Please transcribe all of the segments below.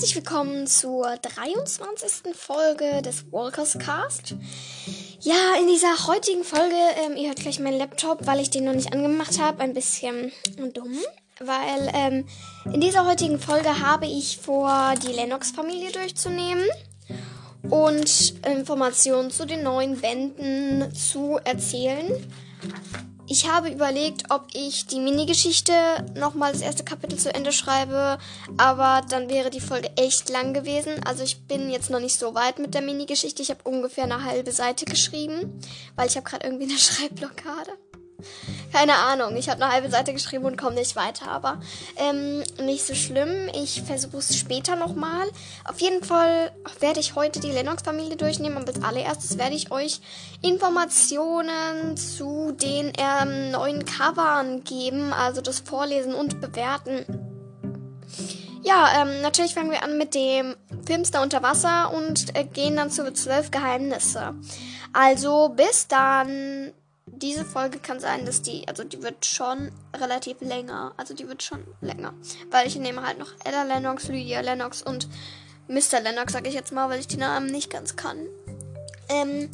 herzlich willkommen zur 23. Folge des Walkers Cast. Ja, in dieser heutigen Folge, ähm, ihr hört gleich meinen Laptop, weil ich den noch nicht angemacht habe, ein bisschen dumm. Weil ähm, in dieser heutigen Folge habe ich vor, die Lennox-Familie durchzunehmen und Informationen zu den neuen Bänden zu erzählen. Ich habe überlegt, ob ich die Mini-Geschichte nochmal das erste Kapitel zu Ende schreibe, aber dann wäre die Folge echt lang gewesen. Also ich bin jetzt noch nicht so weit mit der Mini-Geschichte. Ich habe ungefähr eine halbe Seite geschrieben, weil ich habe gerade irgendwie eine Schreibblockade. Keine Ahnung. Ich habe eine halbe Seite geschrieben und komme nicht weiter. Aber ähm, nicht so schlimm. Ich versuche es später nochmal. Auf jeden Fall werde ich heute die Lennox-Familie durchnehmen. Und als allererstes werde ich euch Informationen zu den ähm, neuen Covern geben. Also das Vorlesen und Bewerten. Ja, ähm, natürlich fangen wir an mit dem Filmstar unter Wasser und äh, gehen dann zu zwölf Geheimnisse. Also bis dann diese Folge kann sein, dass die, also die wird schon relativ länger. Also die wird schon länger. Weil ich nehme halt noch Ella Lennox, Lydia Lennox und Mr. Lennox, sage ich jetzt mal, weil ich die Namen nicht ganz kann. Ähm,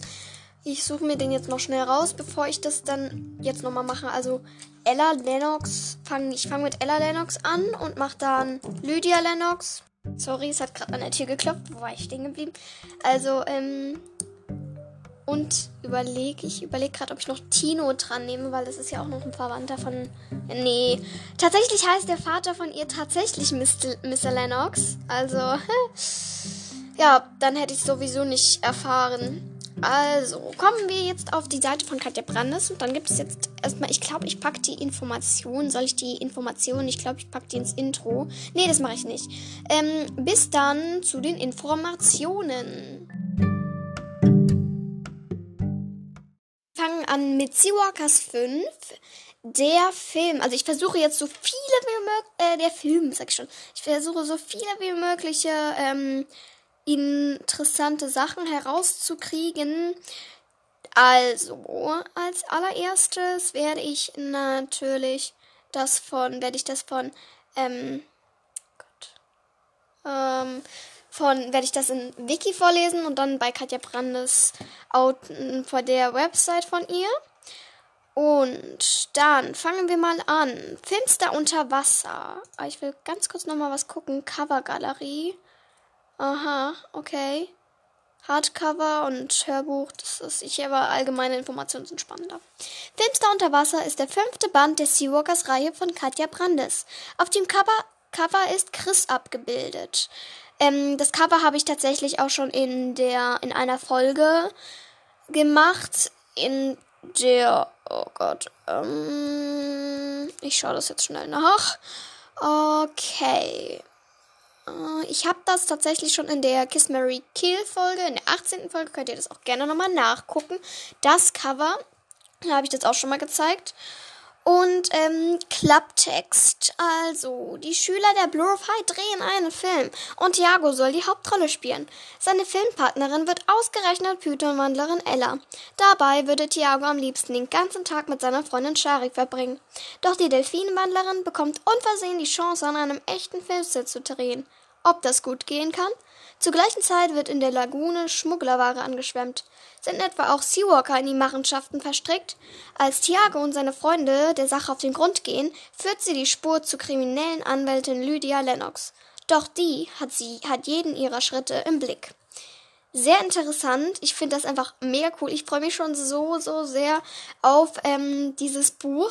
ich suche mir den jetzt noch schnell raus, bevor ich das dann jetzt nochmal mache. Also Ella Lennox, fang, ich fange mit Ella Lennox an und mache dann Lydia Lennox. Sorry, es hat gerade an der Tür geklopft, wo war ich stehen geblieben? Also, ähm, und überlege, ich überlege gerade, ob ich noch Tino dran nehme, weil das ist ja auch noch ein Verwandter von. Nee. Tatsächlich heißt der Vater von ihr tatsächlich Mr. Mr. Lennox. Also, ja, dann hätte ich sowieso nicht erfahren. Also, kommen wir jetzt auf die Seite von Katja Brandes und dann gibt es jetzt erstmal, ich glaube, ich packe die Information. Soll ich die Information? Ich glaube, ich packe die ins Intro. Nee, das mache ich nicht. Ähm, bis dann zu den Informationen. Fangen an mit Seawalkers 5. Der Film, also ich versuche jetzt so viele wie möglich, äh, der Film, sag ich schon, ich versuche so viele wie mögliche ähm, interessante Sachen herauszukriegen. Also, als allererstes werde ich natürlich das von, werde ich das von, ähm, Gott, ähm, von, werde ich das in Wiki vorlesen und dann bei Katja Brandes vor der Website von ihr. Und dann fangen wir mal an. Finster unter Wasser. Ah, ich will ganz kurz nochmal was gucken. Covergalerie. Aha, okay. Hardcover und Hörbuch, das ist ich aber allgemeine Informationen sind spannender. Filmstar unter Wasser ist der fünfte Band der Seawalkers Reihe von Katja Brandes. Auf dem Cover, Cover ist Chris abgebildet. Ähm, das Cover habe ich tatsächlich auch schon in der in einer Folge gemacht. In der oh Gott, ähm, ich schaue das jetzt schnell nach. Okay. Äh, ich habe das tatsächlich schon in der Kiss Mary Kill Folge, in der 18. Folge, könnt ihr das auch gerne nochmal nachgucken. Das Cover habe ich das auch schon mal gezeigt. Und ähm, Klapptext. Also, die Schüler der Blue of High drehen einen Film und Thiago soll die Hauptrolle spielen. Seine Filmpartnerin wird ausgerechnet Pythonwandlerin Ella. Dabei würde Thiago am liebsten den ganzen Tag mit seiner Freundin Shari verbringen. Doch die Delfinwandlerin bekommt unversehen die Chance, an einem echten Filmset zu drehen. Ob das gut gehen kann? Zur gleichen Zeit wird in der Lagune Schmugglerware angeschwemmt. Sind etwa auch Seawalker in die Machenschaften verstrickt? Als Thiago und seine Freunde der Sache auf den Grund gehen, führt sie die Spur zur kriminellen Anwältin Lydia Lennox. Doch die hat sie, hat jeden ihrer Schritte im Blick. Sehr interessant. Ich finde das einfach mega cool. Ich freue mich schon so, so sehr auf ähm, dieses Buch.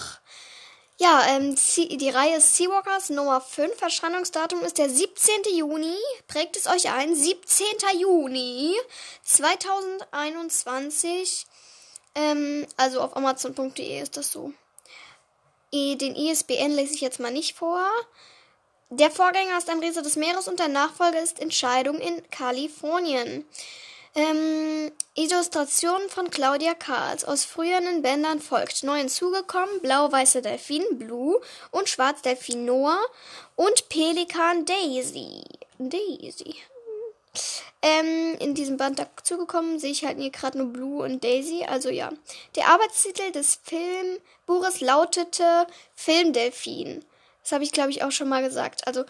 Ja, ähm, die Reihe Seawalkers Nummer 5. Erscheinungsdatum ist der 17. Juni. Prägt es euch ein. 17. Juni 2021. Ähm, also auf Amazon.de ist das so. Den ISBN lese ich jetzt mal nicht vor. Der Vorgänger ist ein Riese des Meeres und der Nachfolger ist Entscheidung in Kalifornien. Ähm, Illustration von Claudia Karls. Aus früheren Bändern folgt neu hinzugekommen blau-weiße Delfin Blue und schwarz-Delfin Noah und Pelikan Daisy. Daisy. Ähm, in diesem Band dazugekommen sehe ich halt hier gerade nur Blue und Daisy. Also ja. Der Arbeitstitel des Filmbuches lautete Filmdelfin. Das habe ich, glaube ich, auch schon mal gesagt. Also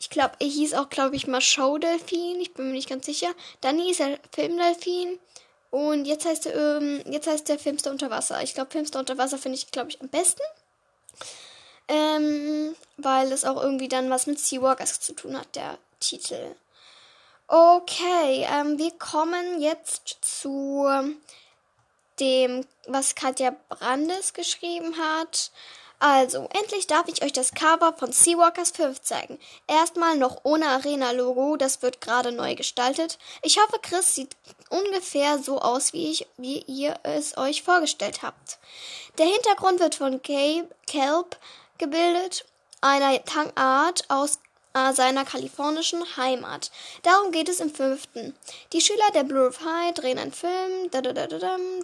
Ich glaube, er hieß auch, glaube ich, mal Showdelfin. Ich bin mir nicht ganz sicher. Dann hieß er Filmdelfin. Und jetzt heißt er, ähm, jetzt heißt der Filmster unter Wasser. Ich glaube, Filmster unter Wasser finde ich, glaube ich, am besten. Ähm, weil es auch irgendwie dann was mit Seawalkers zu tun hat, der Titel. Okay, ähm, wir kommen jetzt zu dem, was Katja Brandes geschrieben hat. Also, endlich darf ich euch das Cover von Seawalkers 5 zeigen. Erstmal noch ohne Arena-Logo, das wird gerade neu gestaltet. Ich hoffe, Chris sieht ungefähr so aus, wie, ich, wie ihr es euch vorgestellt habt. Der Hintergrund wird von Gabe Kelp gebildet, einer Tangart aus seiner kalifornischen Heimat. Darum geht es im fünften. Die Schüler der Blue of High drehen einen Film.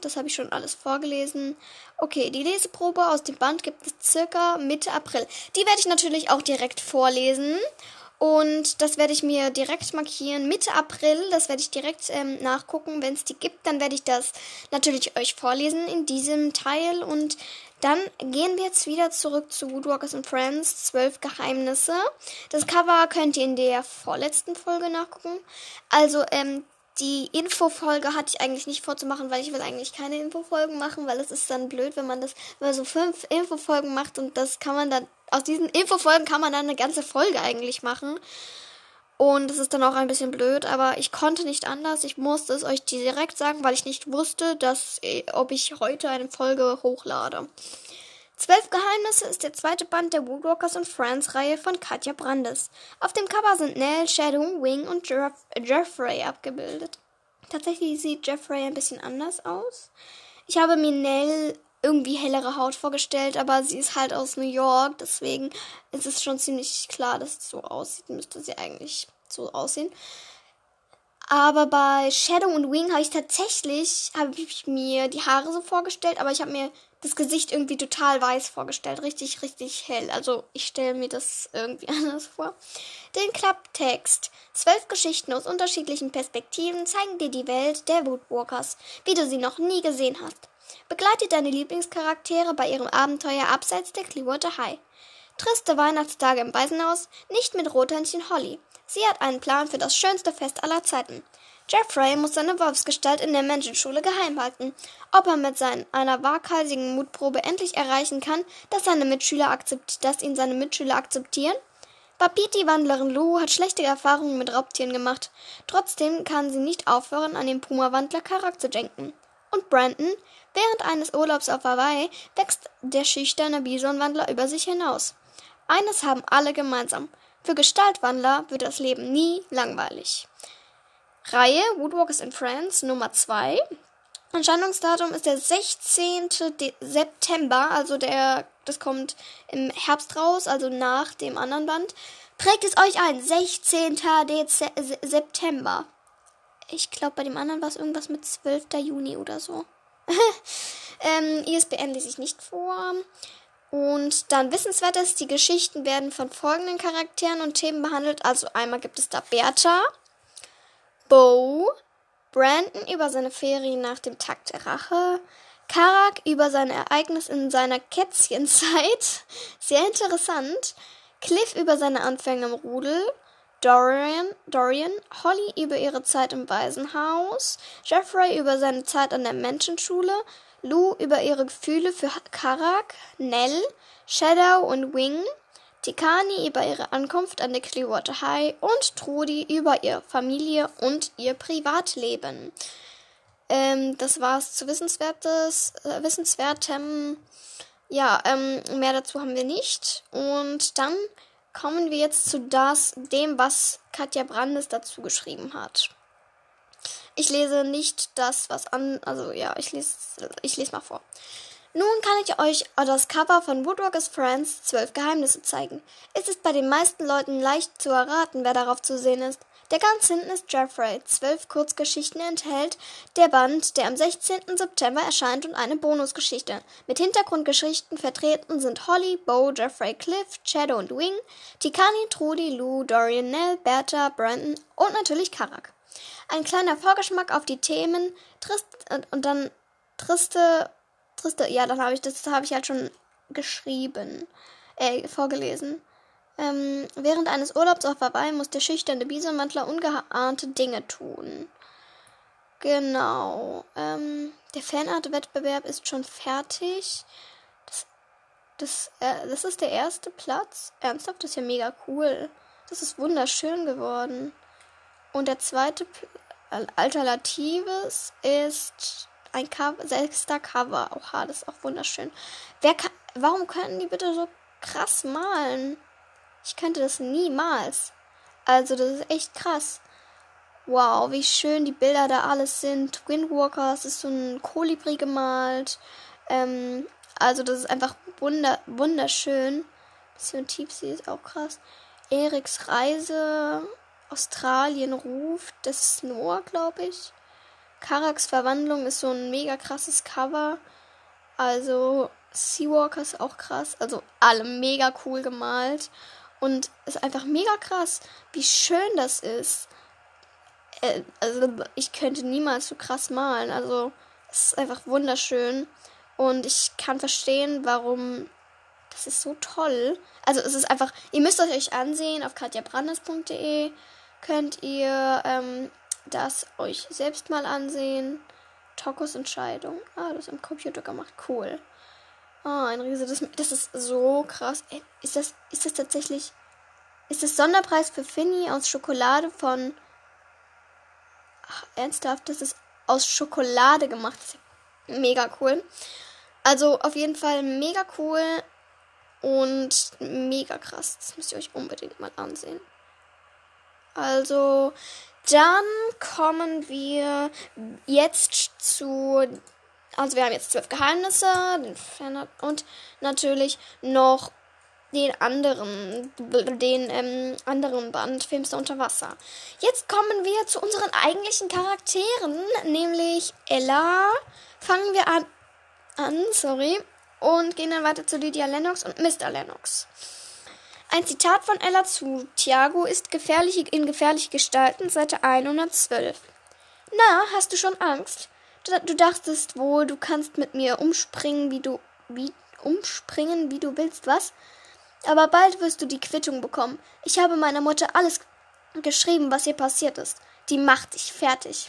Das habe ich schon alles vorgelesen. Okay, die Leseprobe aus dem Band gibt es circa Mitte April. Die werde ich natürlich auch direkt vorlesen. Und das werde ich mir direkt markieren. Mitte April, das werde ich direkt ähm, nachgucken. Wenn es die gibt, dann werde ich das natürlich euch vorlesen in diesem Teil. Und dann gehen wir jetzt wieder zurück zu Woodwalkers and Friends, zwölf Geheimnisse. Das Cover könnt ihr in der vorletzten Folge nachgucken. Also, ähm, die Infofolge hatte ich eigentlich nicht vorzumachen, weil ich will eigentlich keine Infofolgen machen, weil es ist dann blöd, wenn man das, wenn man so fünf Infofolgen macht und das kann man dann, aus diesen Infofolgen kann man dann eine ganze Folge eigentlich machen. Und es ist dann auch ein bisschen blöd, aber ich konnte nicht anders. Ich musste es euch direkt sagen, weil ich nicht wusste, dass, äh, ob ich heute eine Folge hochlade. Zwölf Geheimnisse ist der zweite Band der Woodwalkers und Friends Reihe von Katja Brandes. Auf dem Cover sind Nell, Shadow, Wing und Jeff Jeffrey abgebildet. Tatsächlich sieht Jeffrey ein bisschen anders aus. Ich habe mir Nell irgendwie hellere Haut vorgestellt, aber sie ist halt aus New York, deswegen ist es schon ziemlich klar, dass es so aussieht. Müsste sie eigentlich so aussehen. Aber bei Shadow und Wing habe ich tatsächlich, habe ich mir die Haare so vorgestellt, aber ich habe mir das Gesicht irgendwie total weiß vorgestellt. Richtig, richtig hell. Also ich stelle mir das irgendwie anders vor. Den Klapptext. Zwölf Geschichten aus unterschiedlichen Perspektiven zeigen dir die Welt der Woodwalkers, wie du sie noch nie gesehen hast. Begleite deine Lieblingscharaktere bei ihrem Abenteuer abseits der Clearwater High. Triste Weihnachtstage im Waisenhaus, nicht mit Rothändchen Holly. Sie hat einen Plan für das schönste Fest aller Zeiten. Jeffrey muss seine Wolfsgestalt in der Menschenschule geheim halten. Ob er mit seinen, einer waghalsigen Mutprobe endlich erreichen kann, dass seine Mitschüler akzept, dass ihn seine Mitschüler akzeptieren? Babiti Wandlerin Lou hat schlechte Erfahrungen mit Raubtieren gemacht. Trotzdem kann sie nicht aufhören, an den Puma-Wandler zu denken. Und Brandon, während eines Urlaubs auf Hawaii, wächst der schüchterne Bisonwandler über sich hinaus. Eines haben alle gemeinsam. Für Gestaltwandler wird das Leben nie langweilig. Reihe Woodwalkers in Friends Nummer 2. Erscheinungsdatum ist der 16. De September, also der, das kommt im Herbst raus, also nach dem anderen Band. Prägt es euch ein, 16. Dez September. Ich glaube, bei dem anderen war es irgendwas mit 12. Juni oder so. ähm, ISBN lese ich nicht vor. Und dann wissenswert ist, die Geschichten werden von folgenden Charakteren und Themen behandelt. Also einmal gibt es da Bertha, Bo, Brandon über seine Ferien nach dem Takt der Rache, Karak über sein Ereignis in seiner Kätzchenzeit, sehr interessant, Cliff über seine Anfänge im Rudel, Dorian, Dorian, Holly über ihre Zeit im Waisenhaus, Jeffrey über seine Zeit an der Menschenschule, Lou über ihre Gefühle für Karak, Nell, Shadow und Wing, Tikani über ihre Ankunft an der Clearwater High und Trudi über ihre Familie und ihr Privatleben. Ähm, das war's zu Wissenswertes, äh, Wissenswertem. Ja, ähm, mehr dazu haben wir nicht. Und dann kommen wir jetzt zu das, dem, was Katja Brandes dazu geschrieben hat. Ich lese nicht das, was an, also ja, ich lese, ich lese mal vor. Nun kann ich euch das Cover von Woodwalkers Friends Zwölf Geheimnisse zeigen. Es ist bei den meisten Leuten leicht zu erraten, wer darauf zu sehen ist. Der ganz hinten ist Jeffrey. Zwölf Kurzgeschichten enthält der Band, der am 16. September erscheint und eine Bonusgeschichte. Mit Hintergrundgeschichten vertreten sind Holly, Bo, Jeffrey, Cliff, Shadow und Wing, Tikani, Trudy, Lou, Dorian, Nell, Bertha, Brandon und natürlich Karak. Ein kleiner Vorgeschmack auf die Themen, trist und dann triste triste. Ja, dann habe ich das habe ich halt schon geschrieben, äh, vorgelesen. Ähm, während eines Urlaubs auf Hawaii muss der schüchterne Bisonwandler ungeahnte Dinge tun. Genau. Ähm, der Fanart-Wettbewerb ist schon fertig. Das, das, äh, das ist der erste Platz. Ernsthaft, das ist ja mega cool. Das ist wunderschön geworden. Und der zweite P Alternatives ist ein sechster Cover. Oha, das ist auch wunderschön. Wer kann, warum können die bitte so krass malen? Ich könnte das niemals. Also, das ist echt krass. Wow, wie schön die Bilder da alles sind. Windwalkers ist so ein Kolibri gemalt. Ähm, also, das ist einfach wunder wunderschön. Bisschen Tiefsee ist auch krass. Eriks Reise. Australien ruft. Das ist Noah, glaube ich. Karaks Verwandlung ist so ein mega krasses Cover. Also Seawalker ist auch krass. Also alle mega cool gemalt. Und ist einfach mega krass, wie schön das ist. Äh, also ich könnte niemals so krass malen. Also es ist einfach wunderschön. Und ich kann verstehen, warum das ist so toll. Also es ist einfach, ihr müsst es euch ansehen auf katjabrandes.de könnt ihr ähm, das euch selbst mal ansehen. Tokos Entscheidung. Ah, das ist am Computer gemacht. Cool. Ah, ein Riese. Das, das ist so krass. Ist das, ist das tatsächlich. Ist das Sonderpreis für Finny aus Schokolade von. Ach, ernsthaft? Das ist aus Schokolade gemacht. Ja mega cool. Also auf jeden Fall mega cool und mega krass. Das müsst ihr euch unbedingt mal ansehen. Also, dann kommen wir jetzt zu. Also, wir haben jetzt zwölf Geheimnisse und natürlich noch den anderen, den ähm, anderen Band Filmster unter Wasser. Jetzt kommen wir zu unseren eigentlichen Charakteren, nämlich Ella. Fangen wir an, an sorry, und gehen dann weiter zu Lydia Lennox und Mr. Lennox. Ein Zitat von Ella zu Thiago ist gefährliche, in gefährliche Gestalten, Seite 112. Na, hast du schon Angst? Du, du dachtest wohl, du kannst mit mir umspringen, wie du, wie, umspringen, wie du willst, was? Aber bald wirst du die Quittung bekommen. Ich habe meiner Mutter alles geschrieben, was ihr passiert ist. Die macht dich fertig.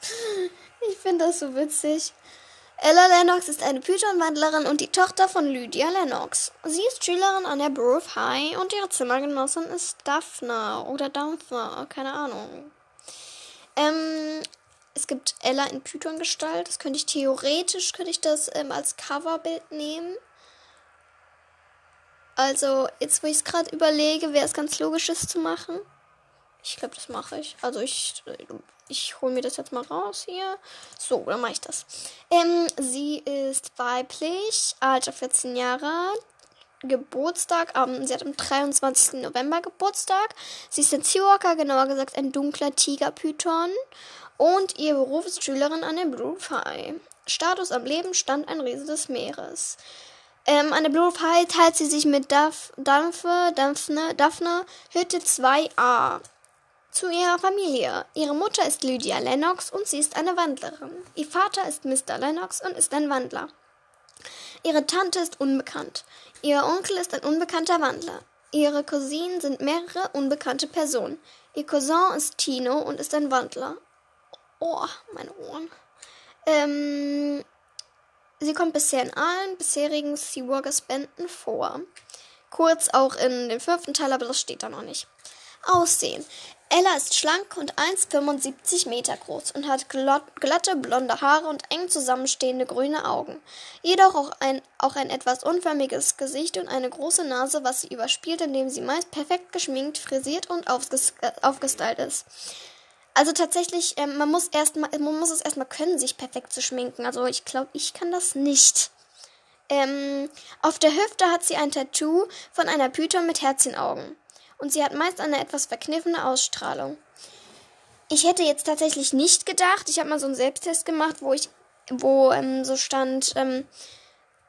ich finde das so witzig. Ella Lennox ist eine Python-Wandlerin und die Tochter von Lydia Lennox. Sie ist Schülerin an der Borough High und ihre Zimmergenossin ist Daphne oder Daphne, keine Ahnung. Ähm, es gibt Ella in Python-Gestalt. Das könnte ich theoretisch, könnte ich das ähm, als Coverbild nehmen. Also, jetzt wo ich es gerade überlege, wäre es ganz logisch, das zu machen. Ich glaube, das mache ich. Also ich ich hole mir das jetzt mal raus hier. So, dann mache ich das. Ähm, sie ist weiblich, Alter 14 Jahre, Geburtstag, ähm, sie hat am 23. November Geburtstag. Sie ist ein Seawalker, genauer gesagt ein dunkler Tigerpython. Und ihr Beruf ist Schülerin an der Blue High. Status am Leben stand ein Riese des Meeres. Ähm, an der Blue High teilt sie sich mit Daph Daphne, Daphne, Daphne Hütte 2a zu ihrer Familie. Ihre Mutter ist Lydia Lennox und sie ist eine Wandlerin. Ihr Vater ist Mr. Lennox und ist ein Wandler. Ihre Tante ist unbekannt. Ihr Onkel ist ein unbekannter Wandler. Ihre Cousinen sind mehrere unbekannte Personen. Ihr Cousin ist Tino und ist ein Wandler. Oh, meine Ohren. Ähm, sie kommt bisher in allen bisherigen Seawalkers Bänden vor. Kurz auch in dem fünften Teil, aber das steht da noch nicht. Aussehen. Ella ist schlank und 1,75 Meter groß und hat glatte blonde Haare und eng zusammenstehende grüne Augen. Jedoch auch ein, auch ein etwas unförmiges Gesicht und eine große Nase, was sie überspielt, indem sie meist perfekt geschminkt, frisiert und aufges äh, aufgestylt ist. Also tatsächlich, äh, man muss erstmal, man muss es erstmal können, sich perfekt zu schminken. Also ich glaube, ich kann das nicht. Ähm, auf der Hüfte hat sie ein Tattoo von einer Python mit Herzchenaugen und sie hat meist eine etwas verkniffene Ausstrahlung. Ich hätte jetzt tatsächlich nicht gedacht, ich habe mal so einen Selbsttest gemacht, wo ich, wo ähm, so stand, ähm,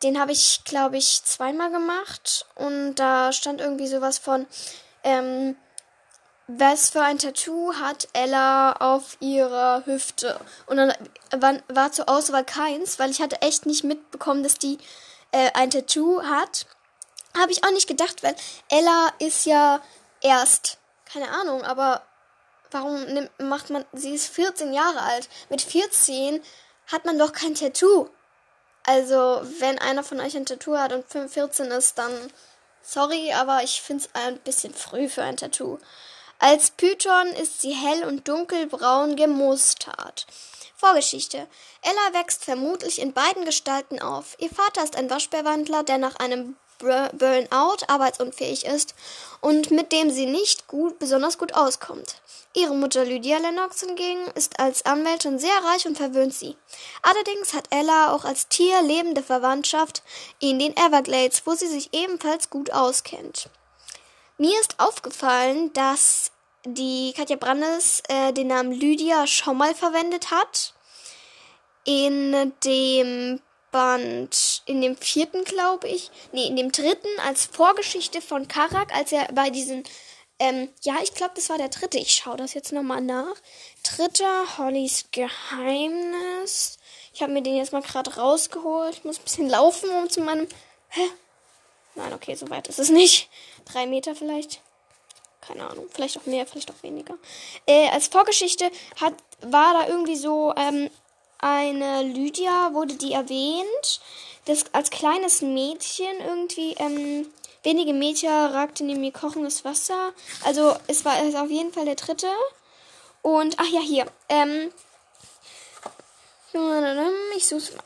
den habe ich, glaube ich, zweimal gemacht und da stand irgendwie sowas von, ähm, was für ein Tattoo hat Ella auf ihrer Hüfte? Und dann war, zur Auswahl keins, weil ich hatte echt nicht mitbekommen, dass die äh, ein Tattoo hat Habe ich auch nicht gedacht, weil Ella ist ja erst, keine Ahnung, aber warum nimmt, macht man, sie ist 14 Jahre alt. Mit 14 hat man doch kein Tattoo. Also, wenn einer von euch ein Tattoo hat und 14 ist, dann sorry, aber ich finde es ein bisschen früh für ein Tattoo. Als Python ist sie hell und dunkelbraun gemustert. Vorgeschichte. Ella wächst vermutlich in beiden Gestalten auf. Ihr Vater ist ein Waschbärwandler, der nach einem Burnout arbeitsunfähig ist und mit dem sie nicht gut, besonders gut auskommt. Ihre Mutter Lydia Lennox hingegen ist als Anwältin sehr reich und verwöhnt sie. Allerdings hat Ella auch als Tier lebende Verwandtschaft in den Everglades, wo sie sich ebenfalls gut auskennt. Mir ist aufgefallen, dass die Katja Brandes äh, den Namen Lydia schon mal verwendet hat. In dem Band, in dem vierten, glaube ich, nee, in dem dritten als Vorgeschichte von Karak, als er bei diesen ähm, ja, ich glaube, das war der dritte. Ich schaue das jetzt nochmal nach. Dritter, Hollys Geheimnis. Ich habe mir den jetzt mal gerade rausgeholt. Ich muss ein bisschen laufen, um zu meinem. Hä? Nein, okay, so weit ist es nicht. Drei Meter vielleicht. Keine Ahnung. Vielleicht auch mehr, vielleicht auch weniger. Äh, als Vorgeschichte hat, war da irgendwie so ähm, eine Lydia, wurde die erwähnt. Das als kleines Mädchen irgendwie ähm, Wenige Meter ragte neben mir kochendes Wasser. Also es war es auf jeden Fall der dritte. Und, ach ja, hier. Ähm, ich such's mal.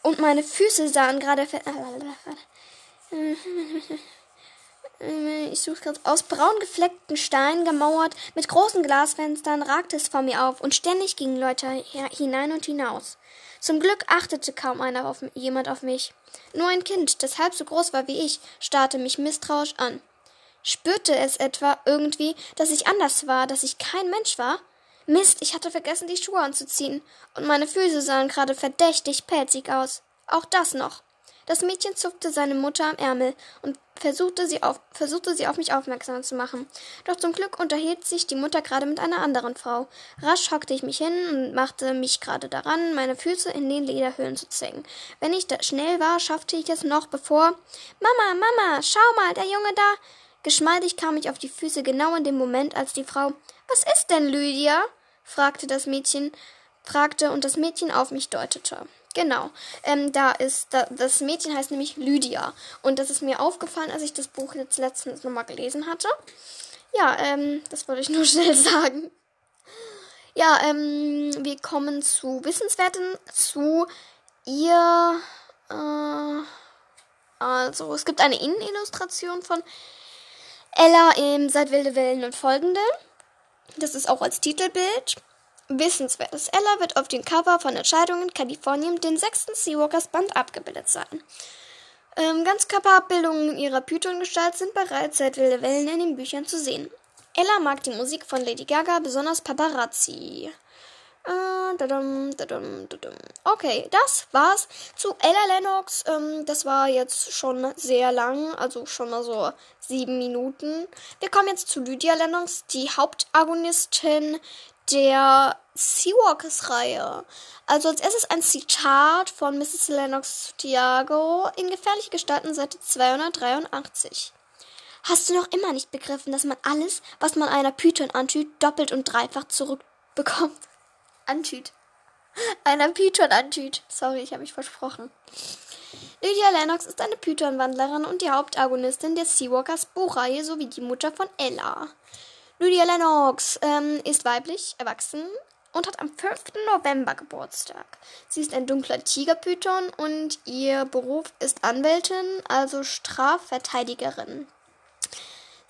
Und meine Füße sahen gerade. Ich suche gerade aus braun gefleckten Stein gemauert, mit großen Glasfenstern ragte es vor mir auf und ständig gingen Leute hinein und hinaus. Zum Glück achtete kaum einer auf, jemand auf mich. Nur ein Kind, das halb so groß war wie ich, starrte mich misstrauisch an. Spürte es etwa irgendwie, dass ich anders war, dass ich kein Mensch war? Mist, ich hatte vergessen, die Schuhe anzuziehen, und meine Füße sahen gerade verdächtig pelzig aus. Auch das noch. Das Mädchen zupfte seine Mutter am Ärmel und versuchte sie, auf, versuchte sie auf mich aufmerksam zu machen. Doch zum Glück unterhielt sich die Mutter gerade mit einer anderen Frau. Rasch hockte ich mich hin und machte mich gerade daran, meine Füße in den Lederhöhlen zu zwängen. Wenn ich da schnell war, schaffte ich es noch, bevor Mama, Mama, schau mal, der Junge da. Geschmeidig kam ich auf die Füße genau in dem Moment, als die Frau Was ist denn, Lydia? fragte das Mädchen, fragte und das Mädchen auf mich deutete. Genau. Ähm, da ist, da, das Mädchen heißt nämlich Lydia. Und das ist mir aufgefallen, als ich das Buch jetzt letztens nochmal gelesen hatte. Ja, ähm, das wollte ich nur schnell sagen. Ja, ähm, wir kommen zu Wissenswerten, zu ihr. Äh, also, es gibt eine Innenillustration von Ella im Seit wilde Wellen und folgende. Das ist auch als Titelbild. Wissenswertes. Ella wird auf dem Cover von Entscheidungen Kalifornien, den sechsten Seawalkers Band, abgebildet sein. Ähm, Ganzkörperabbildungen ihrer Python-Gestalt sind bereits seit wilde Wellen in den Büchern zu sehen. Ella mag die Musik von Lady Gaga, besonders Paparazzi. Äh, okay, das war's zu Ella Lennox. Ähm, das war jetzt schon sehr lang, also schon mal so sieben Minuten. Wir kommen jetzt zu Lydia Lennox, die Hauptagonistin der Seawalkers-Reihe. Also als erstes ein Zitat von Mrs. Lennox Thiago in Gefährliche Gestalten, Seite 283. Hast du noch immer nicht begriffen, dass man alles, was man einer Python antüt, doppelt und dreifach zurückbekommt? Antüt. Einer Python antüt. Sorry, ich habe mich versprochen. Lydia Lennox ist eine Python-Wandlerin und die Hauptagonistin der Seawalkers Buchreihe sowie die Mutter von Ella. Lydia Lennox ähm, ist weiblich, erwachsen und hat am 5. November Geburtstag. Sie ist ein dunkler Tigerpython und ihr Beruf ist Anwältin, also Strafverteidigerin.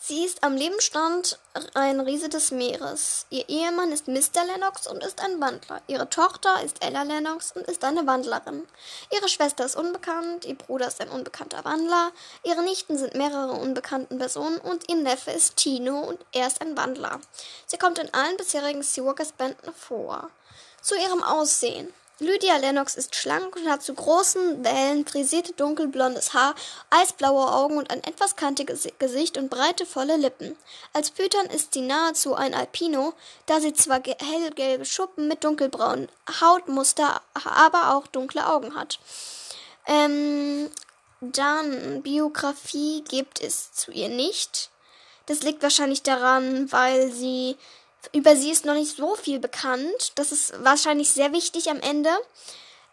Sie ist am Lebensstand ein Riese des Meeres. Ihr Ehemann ist Mr. Lennox und ist ein Wandler. Ihre Tochter ist Ella Lennox und ist eine Wandlerin. Ihre Schwester ist unbekannt, ihr Bruder ist ein unbekannter Wandler, ihre Nichten sind mehrere unbekannten Personen und ihr Neffe ist Tino und er ist ein Wandler. Sie kommt in allen bisherigen Seawalkers Bänden vor. Zu ihrem Aussehen. Lydia Lennox ist schlank und hat zu großen Wellen frisierte dunkelblondes Haar, eisblaue Augen und ein etwas kantiges Gesicht und breite, volle Lippen. Als Python ist sie nahezu ein Alpino, da sie zwar hellgelbe Schuppen mit dunkelbraunen Hautmuster, aber auch dunkle Augen hat. Ähm, Dann Biografie gibt es zu ihr nicht. Das liegt wahrscheinlich daran, weil sie über sie ist noch nicht so viel bekannt. Das ist wahrscheinlich sehr wichtig am Ende.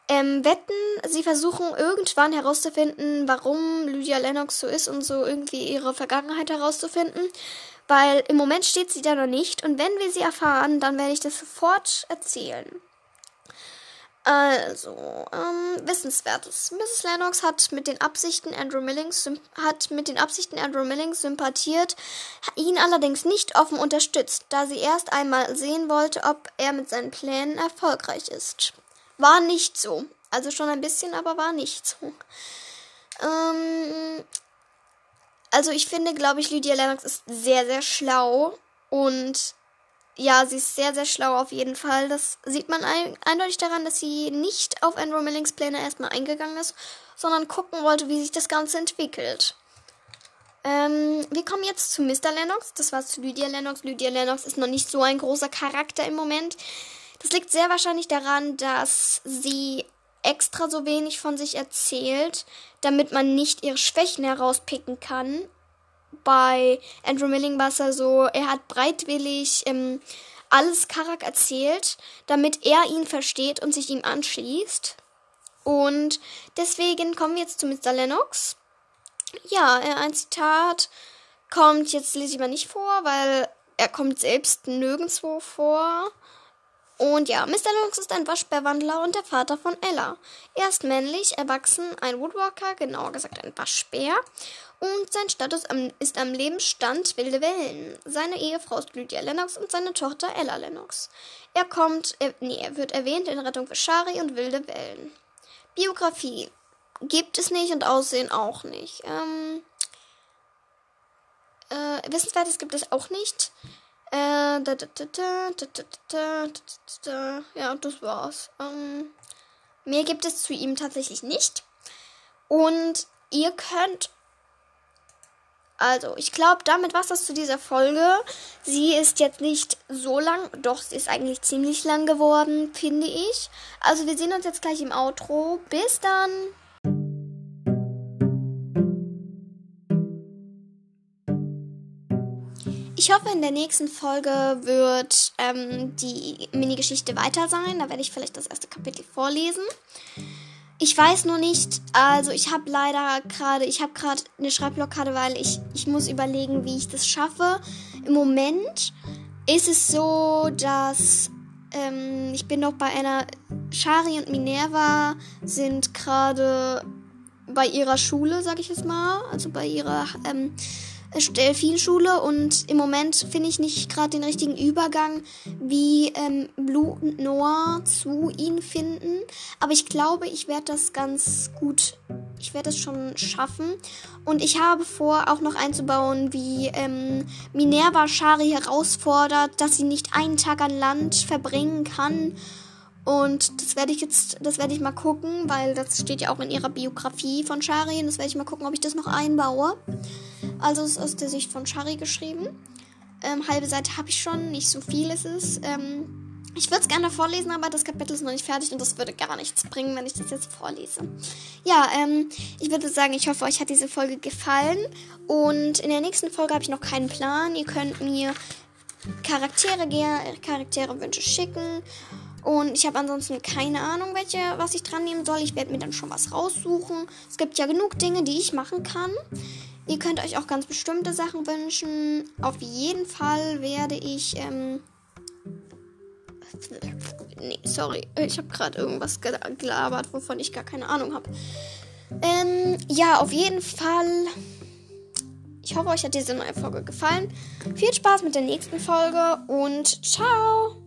Ähm, wetten, sie versuchen irgendwann herauszufinden, warum Lydia Lennox so ist und so irgendwie ihre Vergangenheit herauszufinden. Weil im Moment steht sie da noch nicht und wenn wir sie erfahren, dann werde ich das sofort erzählen. Also, ähm, wissenswertes. Mrs. Lennox hat mit den Absichten Andrew Millings hat mit den Absichten Andrew Millings sympathiert, ihn allerdings nicht offen unterstützt, da sie erst einmal sehen wollte, ob er mit seinen Plänen erfolgreich ist. War nicht so. Also schon ein bisschen, aber war nicht so. Ähm, also ich finde, glaube ich, Lydia Lennox ist sehr, sehr schlau und ja, sie ist sehr, sehr schlau auf jeden Fall. Das sieht man ein eindeutig daran, dass sie nicht auf Andrew Millings Pläne erstmal eingegangen ist, sondern gucken wollte, wie sich das Ganze entwickelt. Ähm, wir kommen jetzt zu Mr. Lennox. Das war zu Lydia Lennox. Lydia Lennox ist noch nicht so ein großer Charakter im Moment. Das liegt sehr wahrscheinlich daran, dass sie extra so wenig von sich erzählt, damit man nicht ihre Schwächen herauspicken kann bei Andrew Millingwasser so, er hat breitwillig ähm, alles Karak erzählt, damit er ihn versteht und sich ihm anschließt. Und deswegen kommen wir jetzt zu Mr. Lennox. Ja, äh, ein Zitat kommt jetzt lese ich mal nicht vor, weil er kommt selbst nirgendwo vor. Und ja, Mr. Lennox ist ein Waschbärwandler und der Vater von Ella. Er ist männlich, erwachsen, ein Woodwalker, genauer gesagt ein Waschbär und sein Status ist am Lebensstand wilde Wellen. Seine Ehefrau ist Lydia Lennox und seine Tochter Ella Lennox. Er kommt, er, nee, er wird erwähnt in Rettung für Shari und wilde Wellen. Biografie gibt es nicht und Aussehen auch nicht. Ähm, äh, Wissenswertes gibt es auch nicht. Äh, ja, das war's. Ähm, mehr gibt es zu ihm tatsächlich nicht. Und ihr könnt also, ich glaube, damit war das zu dieser Folge. Sie ist jetzt nicht so lang, doch sie ist eigentlich ziemlich lang geworden, finde ich. Also, wir sehen uns jetzt gleich im Outro. Bis dann! Ich hoffe, in der nächsten Folge wird ähm, die Mini-Geschichte weiter sein. Da werde ich vielleicht das erste Kapitel vorlesen. Ich weiß nur nicht, also ich habe leider gerade, ich habe gerade eine Schreibblockade, weil ich, ich muss überlegen, wie ich das schaffe. Im Moment ist es so, dass ähm, ich bin noch bei einer, Shari und Minerva sind gerade bei ihrer Schule, sag ich jetzt mal, also bei ihrer ähm, Delfinschule und im Moment finde ich nicht gerade den richtigen Übergang, wie ähm, Blue und Noah zu ihnen finden. Aber ich glaube, ich werde das ganz gut, ich werde es schon schaffen. Und ich habe vor, auch noch einzubauen, wie ähm, Minerva Shari herausfordert, dass sie nicht einen Tag an Land verbringen kann. Und das werde ich jetzt, das werde ich mal gucken, weil das steht ja auch in ihrer Biografie von Shari. Und das werde ich mal gucken, ob ich das noch einbaue. Also es ist aus der Sicht von Shari geschrieben. Ähm, halbe Seite habe ich schon, nicht so viel ist es. Ähm, ich würde es gerne vorlesen, aber das Kapitel ist noch nicht fertig und das würde gar nichts bringen, wenn ich das jetzt vorlese. Ja, ähm, ich würde sagen, ich hoffe, euch hat diese Folge gefallen. Und in der nächsten Folge habe ich noch keinen Plan. Ihr könnt mir Charaktere, Charaktere Wünsche schicken. Und ich habe ansonsten keine Ahnung, welche, was ich dran nehmen soll. Ich werde mir dann schon was raussuchen. Es gibt ja genug Dinge, die ich machen kann. Ihr könnt euch auch ganz bestimmte Sachen wünschen. Auf jeden Fall werde ich. Ähm nee, sorry. Ich habe gerade irgendwas gelabert, wovon ich gar keine Ahnung habe. Ähm, ja, auf jeden Fall. Ich hoffe, euch hat diese neue Folge gefallen. Viel Spaß mit der nächsten Folge und ciao!